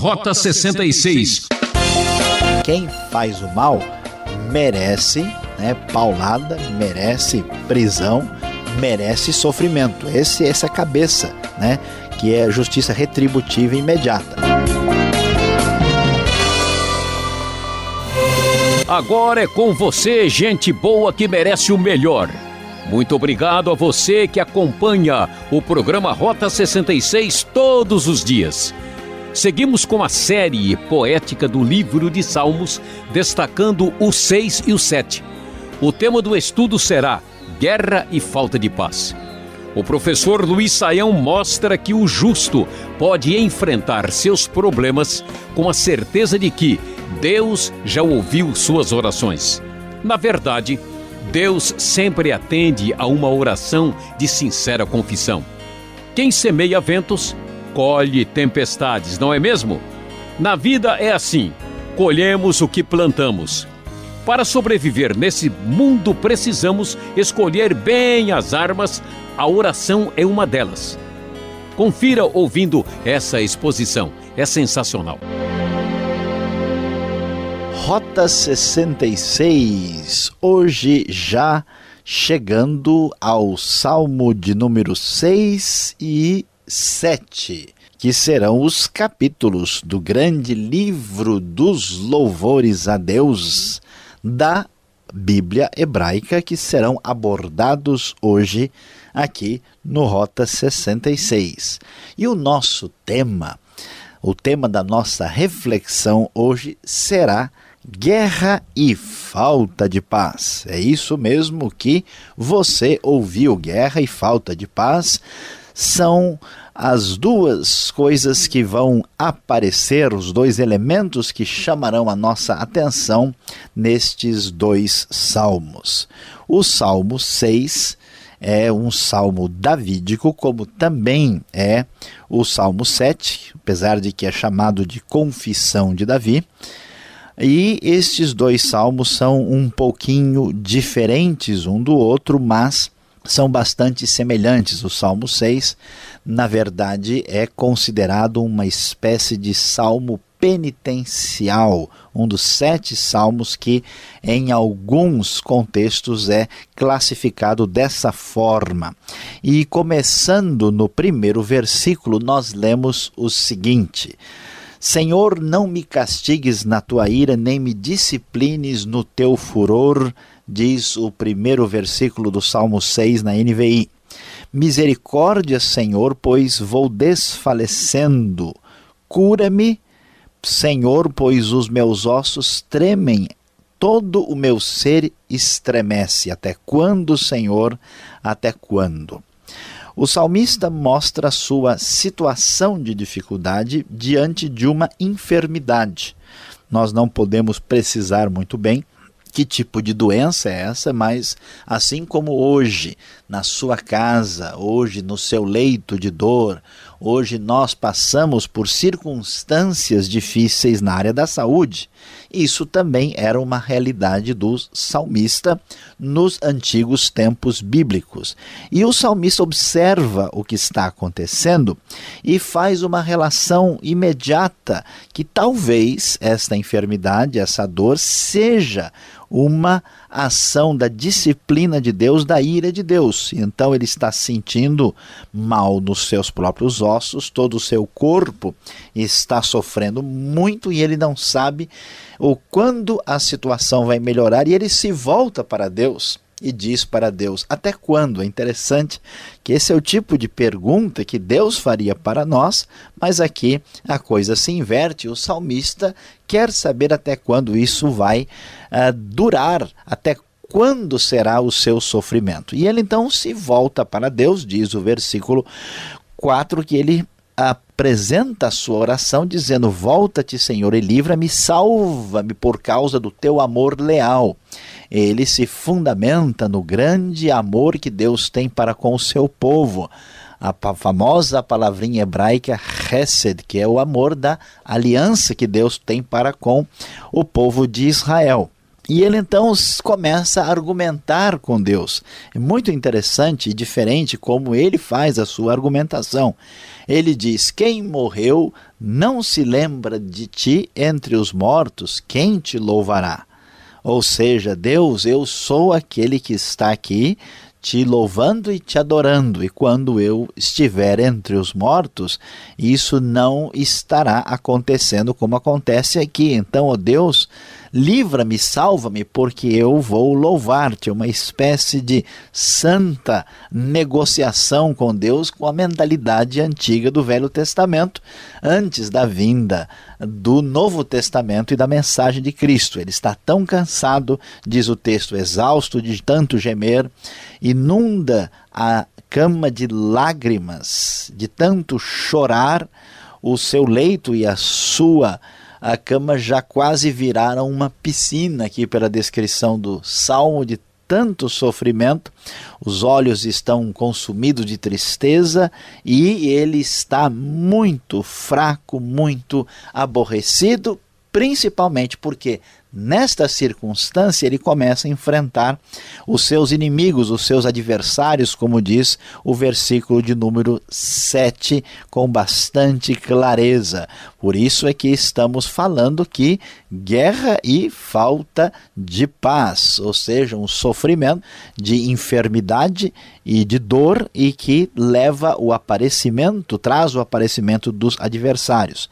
Rota 66. Quem faz o mal merece né, paulada, merece prisão, merece sofrimento. Esse, essa é a cabeça, né, que é justiça retributiva imediata. Agora é com você, gente boa que merece o melhor. Muito obrigado a você que acompanha o programa Rota 66 todos os dias. Seguimos com a série poética do livro de Salmos, destacando o 6 e o 7. O tema do estudo será Guerra e Falta de Paz. O professor Luiz Saião mostra que o justo pode enfrentar seus problemas com a certeza de que Deus já ouviu suas orações. Na verdade, Deus sempre atende a uma oração de sincera confissão. Quem semeia ventos, colhe tempestades, não é mesmo? Na vida é assim: colhemos o que plantamos. Para sobreviver nesse mundo, precisamos escolher bem as armas, a oração é uma delas. Confira ouvindo essa exposição, é sensacional. Rota 66, hoje já chegando ao Salmo de número 6 e 7, que serão os capítulos do grande livro dos louvores a Deus da Bíblia hebraica que serão abordados hoje aqui no Rota 66. E o nosso tema, o tema da nossa reflexão hoje será guerra e falta de paz. É isso mesmo que você ouviu: guerra e falta de paz são as duas coisas que vão aparecer, os dois elementos que chamarão a nossa atenção nestes dois salmos. O Salmo 6 é um salmo davídico, como também é o Salmo 7, apesar de que é chamado de Confissão de Davi. E estes dois salmos são um pouquinho diferentes um do outro, mas são bastante semelhantes. O Salmo 6, na verdade, é considerado uma espécie de salmo penitencial, um dos sete salmos que, em alguns contextos, é classificado dessa forma. E começando no primeiro versículo, nós lemos o seguinte. Senhor, não me castigues na tua ira, nem me disciplines no teu furor, diz o primeiro versículo do Salmo 6 na NVI. Misericórdia, Senhor, pois vou desfalecendo. Cura-me, Senhor, pois os meus ossos tremem, todo o meu ser estremece. Até quando, Senhor? Até quando? O salmista mostra sua situação de dificuldade diante de uma enfermidade. Nós não podemos precisar muito bem que tipo de doença é essa, mas assim como hoje, na sua casa, hoje no seu leito de dor, hoje nós passamos por circunstâncias difíceis na área da saúde. Isso também era uma realidade do salmista nos antigos tempos bíblicos. E o salmista observa o que está acontecendo e faz uma relação imediata que talvez esta enfermidade, essa dor, seja uma ação da disciplina de Deus, da ira de Deus. Então ele está sentindo mal nos seus próprios ossos, todo o seu corpo está sofrendo muito e ele não sabe o quando a situação vai melhorar e ele se volta para Deus e diz para Deus: Até quando? É interessante que esse é o tipo de pergunta que Deus faria para nós, mas aqui a coisa se inverte. O salmista quer saber até quando isso vai uh, durar, até quando será o seu sofrimento. E ele então se volta para Deus, diz o versículo 4, que ele apresenta a sua oração dizendo: Volta-te, Senhor, e livra-me, salva-me por causa do teu amor leal ele se fundamenta no grande amor que Deus tem para com o seu povo. A famosa palavrinha hebraica Hesed, que é o amor da aliança que Deus tem para com o povo de Israel. E ele então começa a argumentar com Deus. É muito interessante e diferente como ele faz a sua argumentação. Ele diz: Quem morreu não se lembra de ti entre os mortos, quem te louvará? Ou seja, Deus, eu sou aquele que está aqui te louvando e te adorando, e quando eu estiver entre os mortos, isso não estará acontecendo como acontece aqui. Então, ó Deus, livra-me, salva-me, porque eu vou louvar-te. Uma espécie de santa negociação com Deus com a mentalidade antiga do Velho Testamento, antes da vinda do Novo Testamento e da mensagem de Cristo. Ele está tão cansado, diz o texto, exausto de tanto gemer, inunda a cama de lágrimas, de tanto chorar, o seu leito e a sua a cama já quase viraram uma piscina aqui pela descrição do salmo de tanto sofrimento, os olhos estão consumidos de tristeza e ele está muito fraco, muito aborrecido, principalmente porque Nesta circunstância, ele começa a enfrentar os seus inimigos, os seus adversários, como diz o versículo de número 7, com bastante clareza. Por isso é que estamos falando que guerra e falta de paz, ou seja, um sofrimento de enfermidade e de dor e que leva o aparecimento, traz o aparecimento dos adversários.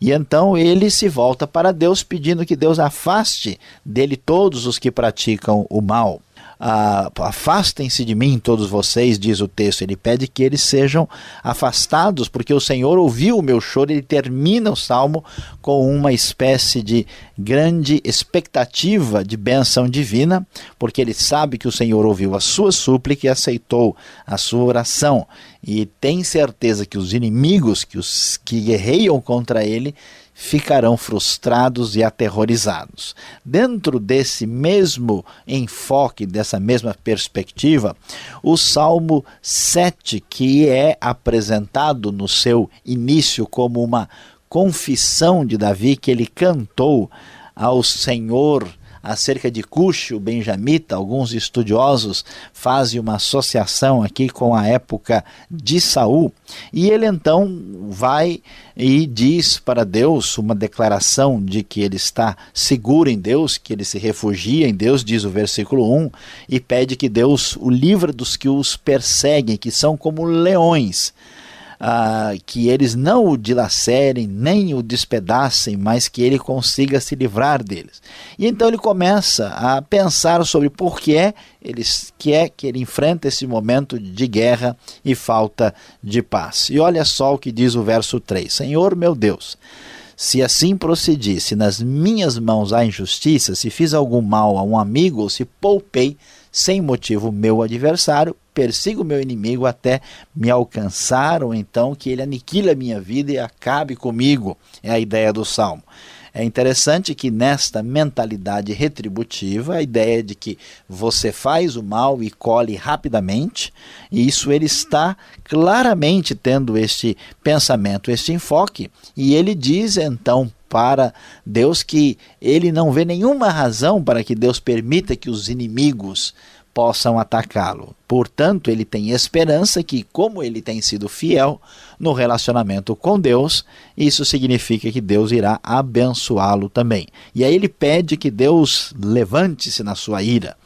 E então ele se volta para Deus pedindo que Deus afaste dele todos os que praticam o mal. Ah, afastem-se de mim todos vocês, diz o texto. Ele pede que eles sejam afastados, porque o Senhor ouviu o meu choro. Ele termina o salmo com uma espécie de grande expectativa de benção divina, porque ele sabe que o Senhor ouviu a sua súplica e aceitou a sua oração. E tem certeza que os inimigos que, os, que guerreiam contra ele ficarão frustrados e aterrorizados. Dentro desse mesmo enfoque, dessa mesma perspectiva, o Salmo 7, que é apresentado no seu início como uma confissão de Davi que ele cantou ao Senhor acerca de Cuxo, o benjamita, alguns estudiosos fazem uma associação aqui com a época de Saul, e ele então vai e diz para Deus uma declaração de que ele está seguro em Deus, que ele se refugia em Deus, diz o versículo 1, e pede que Deus o livre dos que os perseguem, que são como leões ah, que eles não o dilacerem, nem o despedacem, mas que ele consiga se livrar deles. E então ele começa a pensar sobre por que é, ele, que, é que ele enfrenta esse momento de guerra e falta de paz. E olha só o que diz o verso 3: Senhor meu Deus. Se assim procedi, se nas minhas mãos há injustiça, se fiz algum mal a um amigo ou se poupei sem motivo meu adversário, persigo meu inimigo até me alcançar, ou então que ele aniquile a minha vida e acabe comigo. É a ideia do salmo. É interessante que nesta mentalidade retributiva, a ideia de que você faz o mal e colhe rapidamente, e isso ele está claramente tendo este pensamento, este enfoque, e ele diz então para Deus que ele não vê nenhuma razão para que Deus permita que os inimigos possam atacá-lo. Portanto, ele tem esperança que, como ele tem sido fiel no relacionamento com Deus, isso significa que Deus irá abençoá-lo também. E aí ele pede que Deus levante-se na sua ira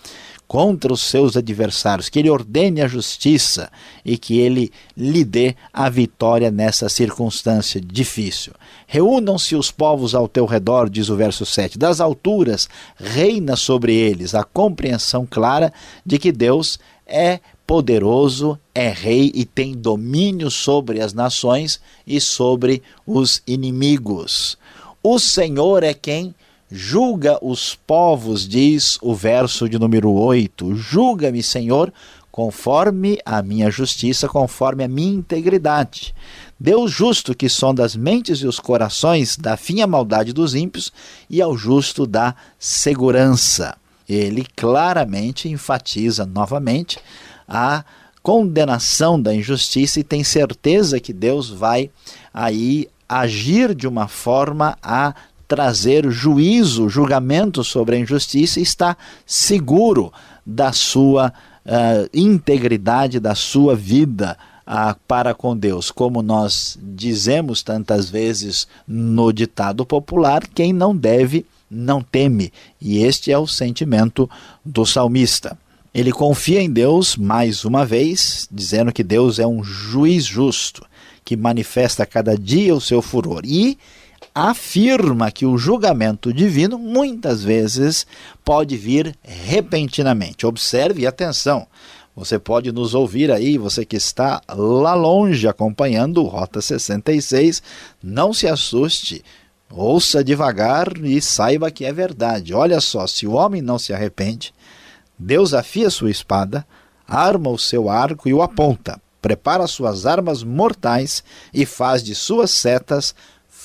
contra os seus adversários, que ele ordene a justiça e que ele lhe dê a vitória nessa circunstância difícil. Reúnam-se os povos ao teu redor, diz o verso 7. Das alturas reina sobre eles a compreensão clara de que Deus é poderoso, é rei e tem domínio sobre as nações e sobre os inimigos. O Senhor é quem julga os povos, diz o verso de número 8. Julga-me, Senhor, conforme a minha justiça, conforme a minha integridade. Deus justo que sonda as mentes e os corações, dá fim à maldade dos ímpios e ao justo dá segurança. Ele claramente enfatiza novamente a condenação da injustiça e tem certeza que Deus vai aí agir de uma forma a trazer juízo, julgamento sobre a injustiça está seguro da sua uh, integridade, da sua vida uh, para com Deus. Como nós dizemos tantas vezes no ditado popular, quem não deve, não teme. E este é o sentimento do salmista. Ele confia em Deus mais uma vez, dizendo que Deus é um juiz justo, que manifesta cada dia o seu furor. E afirma que o julgamento divino muitas vezes pode vir repentinamente. Observe atenção. Você pode nos ouvir aí, você que está lá longe acompanhando o Rota 66, não se assuste. Ouça devagar e saiba que é verdade. Olha só, se o homem não se arrepende, Deus afia sua espada, arma o seu arco e o aponta, prepara suas armas mortais e faz de suas setas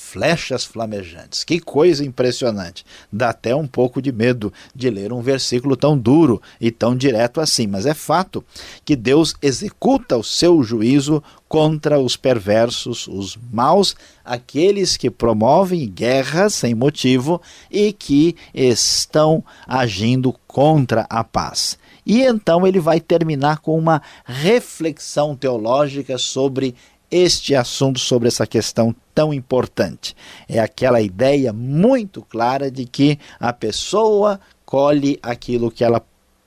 flechas flamejantes. Que coisa impressionante! Dá até um pouco de medo de ler um versículo tão duro e tão direto assim, mas é fato que Deus executa o seu juízo contra os perversos, os maus, aqueles que promovem guerras sem motivo e que estão agindo contra a paz. E então ele vai terminar com uma reflexão teológica sobre este assunto, sobre essa questão tão importante. É aquela ideia muito clara de que a pessoa colhe aquilo que ela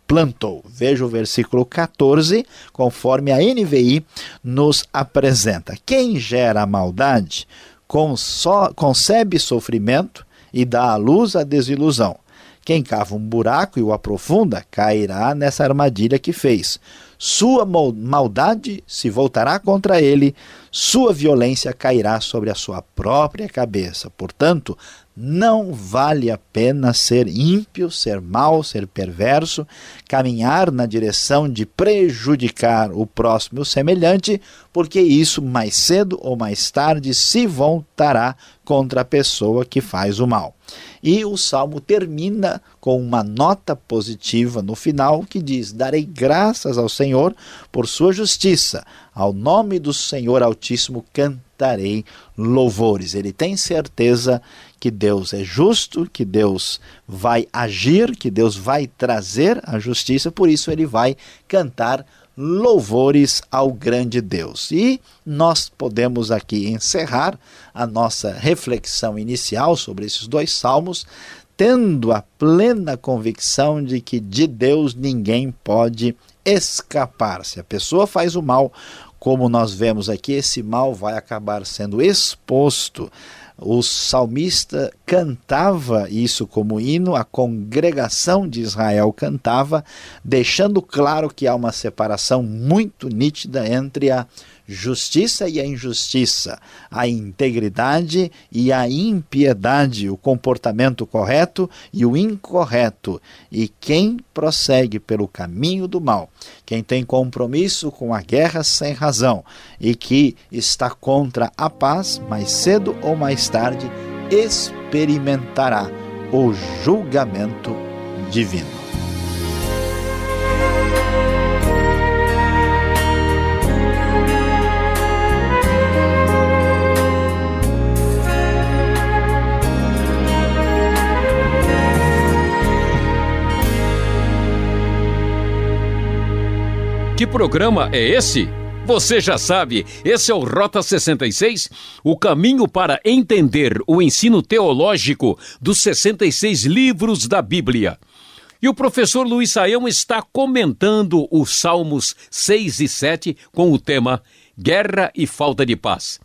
plantou. Veja o versículo 14, conforme a NVI nos apresenta. Quem gera maldade concebe sofrimento e dá à luz a desilusão. Quem cava um buraco e o aprofunda cairá nessa armadilha que fez. Sua maldade se voltará contra ele, sua violência cairá sobre a sua própria cabeça. Portanto, não vale a pena ser ímpio, ser mau, ser perverso, caminhar na direção de prejudicar o próximo o semelhante, porque isso mais cedo ou mais tarde se voltará contra a pessoa que faz o mal. E o salmo termina com uma nota positiva no final que diz: Darei graças ao Senhor por sua justiça, ao nome do Senhor Altíssimo cantarei louvores. Ele tem certeza que Deus é justo, que Deus vai agir, que Deus vai trazer a justiça, por isso ele vai cantar louvores ao grande Deus. E nós podemos aqui encerrar a nossa reflexão inicial sobre esses dois salmos, tendo a plena convicção de que de Deus ninguém pode escapar. Se a pessoa faz o mal, como nós vemos aqui, esse mal vai acabar sendo exposto. O salmista cantava isso como hino, a congregação de Israel cantava, deixando claro que há uma separação muito nítida entre a justiça e a injustiça, a integridade e a impiedade, o comportamento correto e o incorreto. E quem prossegue pelo caminho do mal, quem tem compromisso com a guerra sem razão e que está contra a paz, mais cedo ou mais tarde experimentará o julgamento divino. Que programa é esse? Você já sabe, esse é o Rota 66, o caminho para entender o ensino teológico dos 66 livros da Bíblia. E o professor Luiz Saião está comentando os Salmos 6 e 7 com o tema Guerra e Falta de Paz.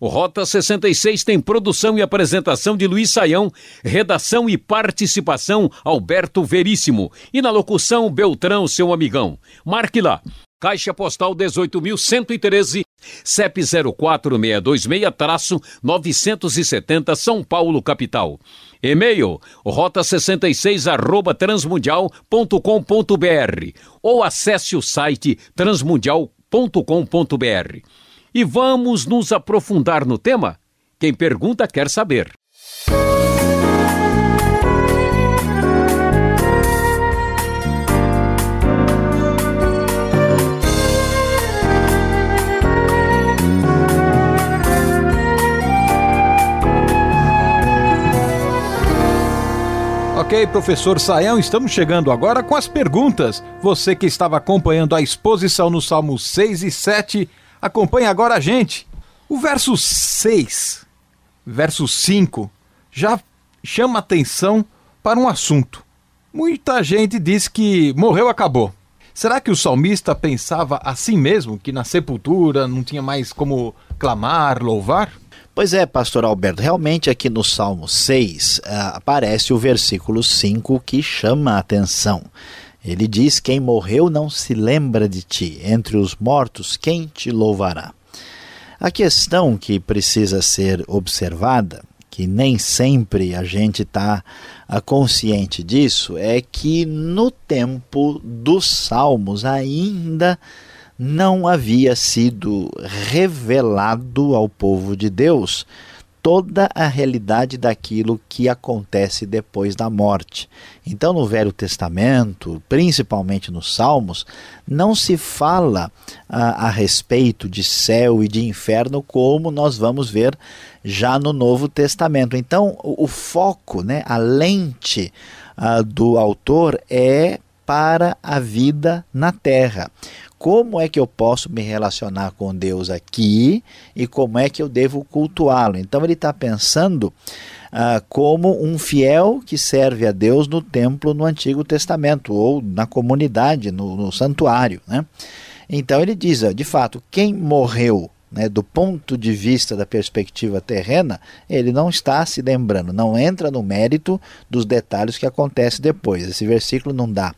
O Rota 66 tem produção e apresentação de Luiz Saião, redação e participação Alberto Veríssimo e na locução Beltrão, seu amigão. Marque lá. Caixa Postal 18.113, CEP 04626-970 São Paulo, capital. E-mail rota66 arroba transmundial.com.br ou acesse o site transmundial.com.br. E vamos nos aprofundar no tema? Quem pergunta quer saber. Ok, professor Saião, estamos chegando agora com as perguntas. Você que estava acompanhando a exposição no Salmo 6 e 7, acompanhe agora a gente. O verso 6, verso 5, já chama atenção para um assunto. Muita gente diz que morreu, acabou. Será que o salmista pensava assim mesmo, que na sepultura não tinha mais como clamar, louvar? Pois é, pastor Alberto, realmente aqui no Salmo 6 uh, ah, aparece o versículo 5 que chama a atenção. Ele diz: Quem morreu não se lembra de ti, entre os mortos, quem te louvará? A questão que precisa ser observada, que nem sempre a gente está uh, consciente disso, é que no tempo dos Salmos ainda não havia sido revelado ao povo de Deus toda a realidade daquilo que acontece depois da morte. Então, no Velho Testamento, principalmente nos Salmos, não se fala a, a respeito de céu e de inferno como nós vamos ver já no Novo Testamento. Então, o, o foco, né, a lente a, do autor é para a vida na terra como é que eu posso me relacionar com Deus aqui e como é que eu devo cultuá-lo. Então ele está pensando ah, como um fiel que serve a Deus no templo no Antigo Testamento ou na comunidade, no, no santuário. Né? Então ele diz, de fato, quem morreu né, do ponto de vista da perspectiva terrena, ele não está se lembrando, não entra no mérito dos detalhes que acontecem depois. Esse versículo não dá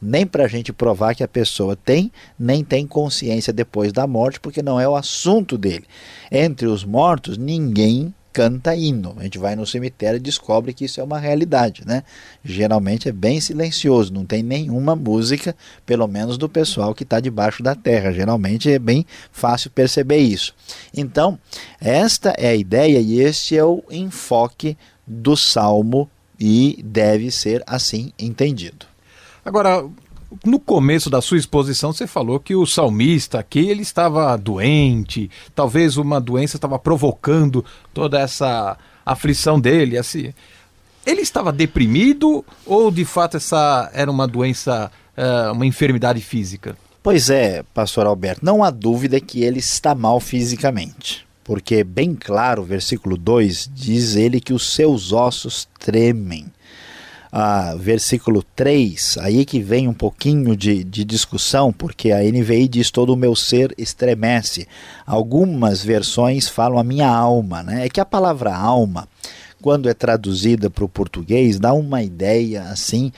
nem para a gente provar que a pessoa tem, nem tem consciência depois da morte, porque não é o assunto dele. Entre os mortos, ninguém canta hino. A gente vai no cemitério e descobre que isso é uma realidade, né? Geralmente é bem silencioso, não tem nenhuma música, pelo menos do pessoal que está debaixo da terra. Geralmente é bem fácil perceber isso. Então, esta é a ideia e este é o enfoque do salmo e deve ser assim entendido. Agora, no começo da sua exposição, você falou que o salmista aqui ele estava doente, talvez uma doença estava provocando toda essa aflição dele. Assim. Ele estava deprimido ou de fato essa era uma doença, uh, uma enfermidade física? Pois é, pastor Alberto, não há dúvida que ele está mal fisicamente. Porque, bem claro, versículo 2 diz ele que os seus ossos tremem versículo 3, aí que vem um pouquinho de, de discussão, porque a NVI diz todo o meu ser estremece. Algumas versões falam a minha alma, né? É que a palavra alma, quando é traduzida para o português, dá uma ideia assim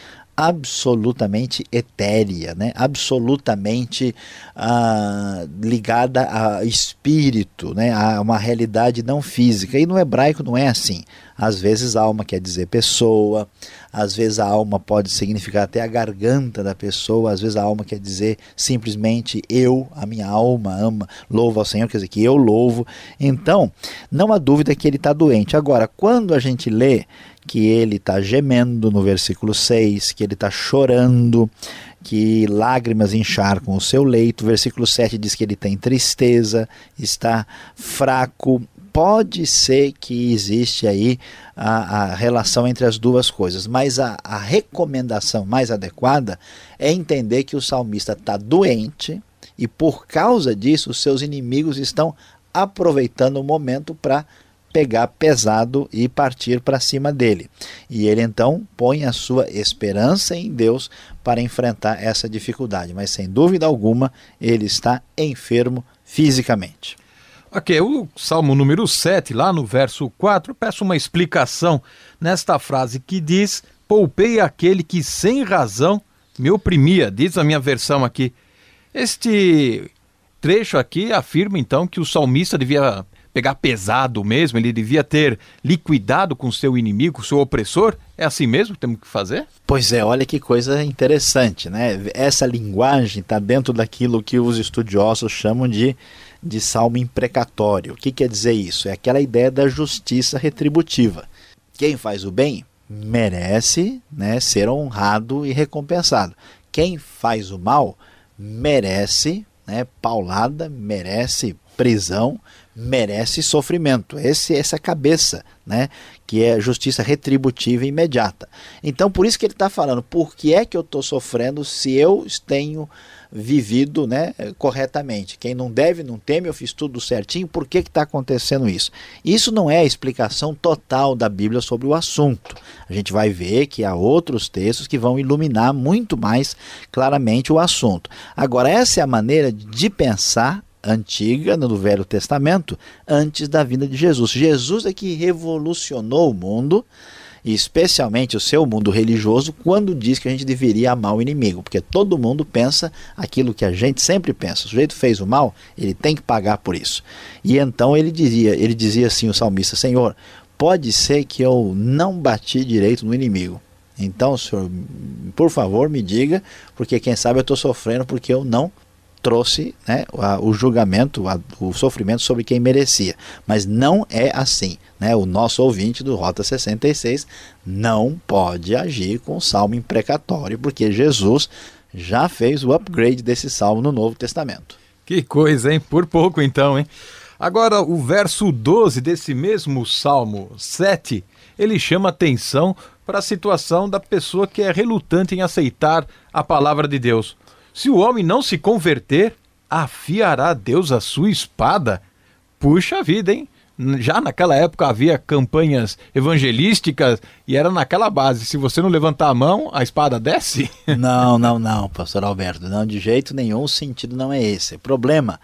absolutamente etérea, né? absolutamente ah, ligada a espírito, né? a uma realidade não física. E no hebraico não é assim. Às vezes alma quer dizer pessoa, às vezes a alma pode significar até a garganta da pessoa, às vezes a alma quer dizer simplesmente eu, a minha alma ama, louva ao Senhor, quer dizer que eu louvo. Então, não há dúvida que ele está doente. Agora, quando a gente lê que ele está gemendo no versículo 6, que ele está chorando, que lágrimas encharcam o seu leito. Versículo 7 diz que ele tem tristeza, está fraco. Pode ser que existe aí a, a relação entre as duas coisas, mas a, a recomendação mais adequada é entender que o salmista está doente e por causa disso os seus inimigos estão aproveitando o momento para pegar pesado e partir para cima dele. E ele então põe a sua esperança em Deus para enfrentar essa dificuldade, mas sem dúvida alguma ele está enfermo fisicamente. Ok, o Salmo número 7, lá no verso 4, peço uma explicação nesta frase que diz: Poupei aquele que sem razão me oprimia, diz a minha versão aqui. Este trecho aqui afirma então que o salmista devia pegar pesado mesmo, ele devia ter liquidado com seu inimigo, seu opressor? É assim mesmo que temos que fazer? Pois é, olha que coisa interessante, né? Essa linguagem está dentro daquilo que os estudiosos chamam de, de salmo imprecatório. O que quer dizer isso? É aquela ideia da justiça retributiva. Quem faz o bem merece né, ser honrado e recompensado. Quem faz o mal merece né, paulada, merece prisão, merece sofrimento. Esse, essa cabeça, né? que é justiça retributiva imediata. Então, por isso que ele está falando, por que é que eu estou sofrendo se eu tenho vivido né, corretamente? Quem não deve, não teme, eu fiz tudo certinho, por que está acontecendo isso? Isso não é a explicação total da Bíblia sobre o assunto. A gente vai ver que há outros textos que vão iluminar muito mais claramente o assunto. Agora, essa é a maneira de pensar antiga, no Velho Testamento, antes da vinda de Jesus. Jesus é que revolucionou o mundo, especialmente o seu mundo religioso, quando diz que a gente deveria amar o inimigo, porque todo mundo pensa aquilo que a gente sempre pensa. O sujeito fez o mal, ele tem que pagar por isso. E então ele dizia, ele dizia assim o salmista: Senhor, pode ser que eu não bati direito no inimigo. Então, senhor, por favor, me diga, porque quem sabe eu estou sofrendo porque eu não trouxe né, o julgamento, o sofrimento sobre quem merecia. Mas não é assim. Né? O nosso ouvinte do Rota 66 não pode agir com salmo imprecatório, porque Jesus já fez o upgrade desse salmo no Novo Testamento. Que coisa, hein? Por pouco então, hein? Agora, o verso 12 desse mesmo Salmo 7, ele chama atenção para a situação da pessoa que é relutante em aceitar a palavra de Deus. Se o homem não se converter, afiará Deus a sua espada? Puxa vida, hein? Já naquela época havia campanhas evangelísticas e era naquela base: se você não levantar a mão, a espada desce? Não, não, não, pastor Alberto, não, de jeito nenhum, o sentido não é esse. O problema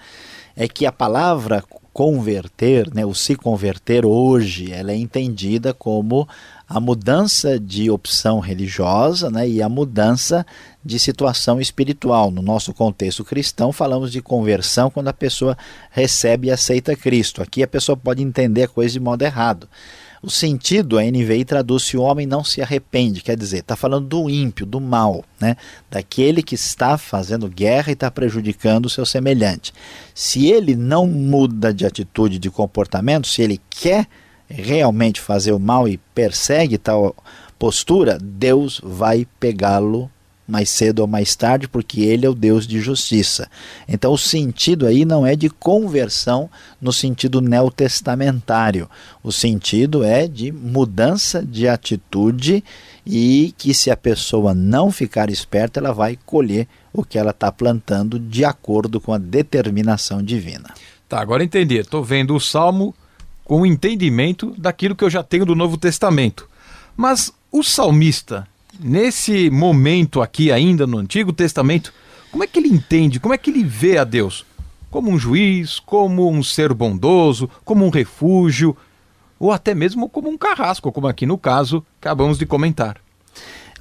é que a palavra converter, né, o se converter hoje, ela é entendida como a mudança de opção religiosa né, e a mudança de situação espiritual. No nosso contexto cristão, falamos de conversão quando a pessoa recebe e aceita Cristo. Aqui a pessoa pode entender a coisa de modo errado. O sentido, a NVI traduz se o homem não se arrepende, quer dizer, está falando do ímpio, do mal, né? daquele que está fazendo guerra e está prejudicando o seu semelhante. Se ele não muda de atitude, de comportamento, se ele quer realmente fazer o mal e persegue tal postura, Deus vai pegá-lo mais cedo ou mais tarde, porque ele é o Deus de justiça. Então o sentido aí não é de conversão no sentido neotestamentário. O sentido é de mudança de atitude e que se a pessoa não ficar esperta, ela vai colher o que ela está plantando de acordo com a determinação divina. Tá, agora entendi. Estou vendo o Salmo com o entendimento daquilo que eu já tenho do Novo Testamento. Mas o salmista, nesse momento aqui ainda no Antigo Testamento, como é que ele entende, como é que ele vê a Deus? Como um juiz, como um ser bondoso, como um refúgio, ou até mesmo como um carrasco, como aqui no caso acabamos de comentar.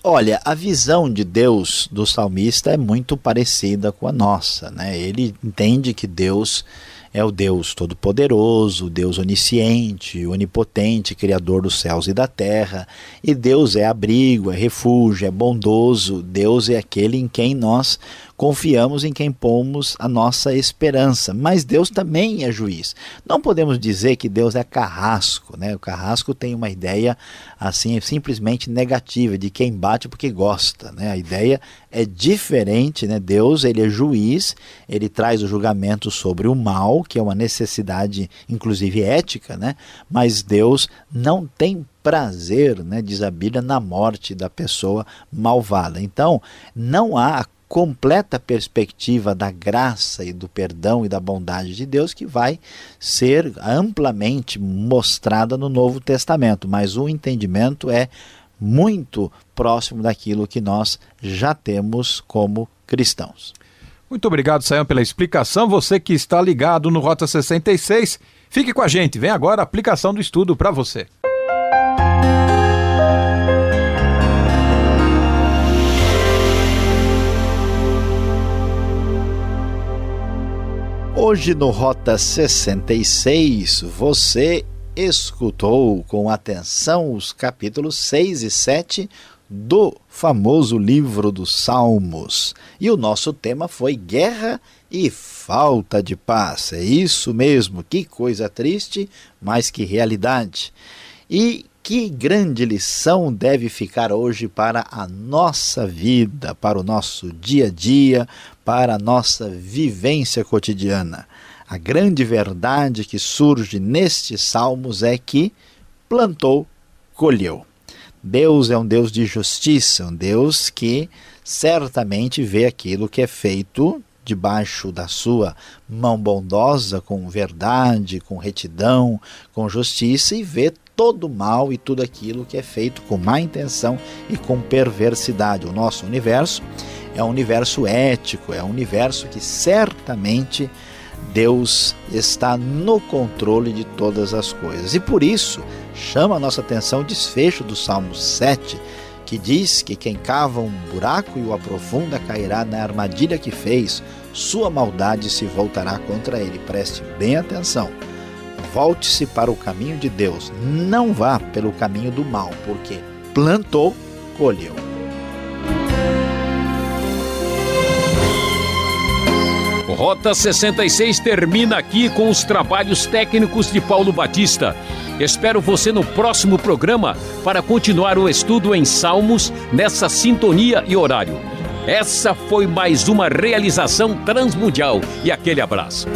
Olha, a visão de Deus do salmista é muito parecida com a nossa, né? Ele entende que Deus é o Deus Todo-Poderoso, Deus Onisciente, Onipotente, Criador dos céus e da terra. E Deus é abrigo, é refúgio, é bondoso. Deus é aquele em quem nós confiamos em quem pomos a nossa esperança. Mas Deus também é juiz. Não podemos dizer que Deus é carrasco, né? O carrasco tem uma ideia assim simplesmente negativa de quem bate porque gosta, né? A ideia é diferente, né? Deus, ele é juiz, ele traz o julgamento sobre o mal, que é uma necessidade inclusive ética, né? Mas Deus não tem prazer, né, diz a Bíblia, na morte da pessoa malvada. Então, não há completa perspectiva da graça e do perdão e da bondade de Deus que vai ser amplamente mostrada no Novo Testamento, mas o entendimento é muito próximo daquilo que nós já temos como cristãos. Muito obrigado, Sayão, pela explicação. Você que está ligado no Rota 66, fique com a gente. Vem agora a aplicação do estudo para você. Hoje no Rota 66 você escutou com atenção os capítulos 6 e 7 do famoso livro dos Salmos. E o nosso tema foi guerra e falta de paz. É isso mesmo, que coisa triste, mas que realidade. E que grande lição deve ficar hoje para a nossa vida, para o nosso dia a dia, para a nossa vivência cotidiana. A grande verdade que surge nestes salmos é que plantou, colheu. Deus é um Deus de justiça, um Deus que certamente vê aquilo que é feito debaixo da sua mão bondosa, com verdade, com retidão, com justiça, e vê todo o mal e tudo aquilo que é feito com má intenção e com perversidade. O nosso universo é um universo ético, é um universo que certamente Deus está no controle de todas as coisas. E por isso chama a nossa atenção o desfecho do Salmo 7, que diz que quem cava um buraco e o aprofunda cairá na armadilha que fez, sua maldade se voltará contra ele. Preste bem atenção. Volte-se para o caminho de Deus, não vá pelo caminho do mal, porque plantou, colheu. Rota 66 termina aqui com os trabalhos técnicos de Paulo Batista. Espero você no próximo programa para continuar o estudo em Salmos nessa sintonia e horário. Essa foi mais uma realização transmundial e aquele abraço.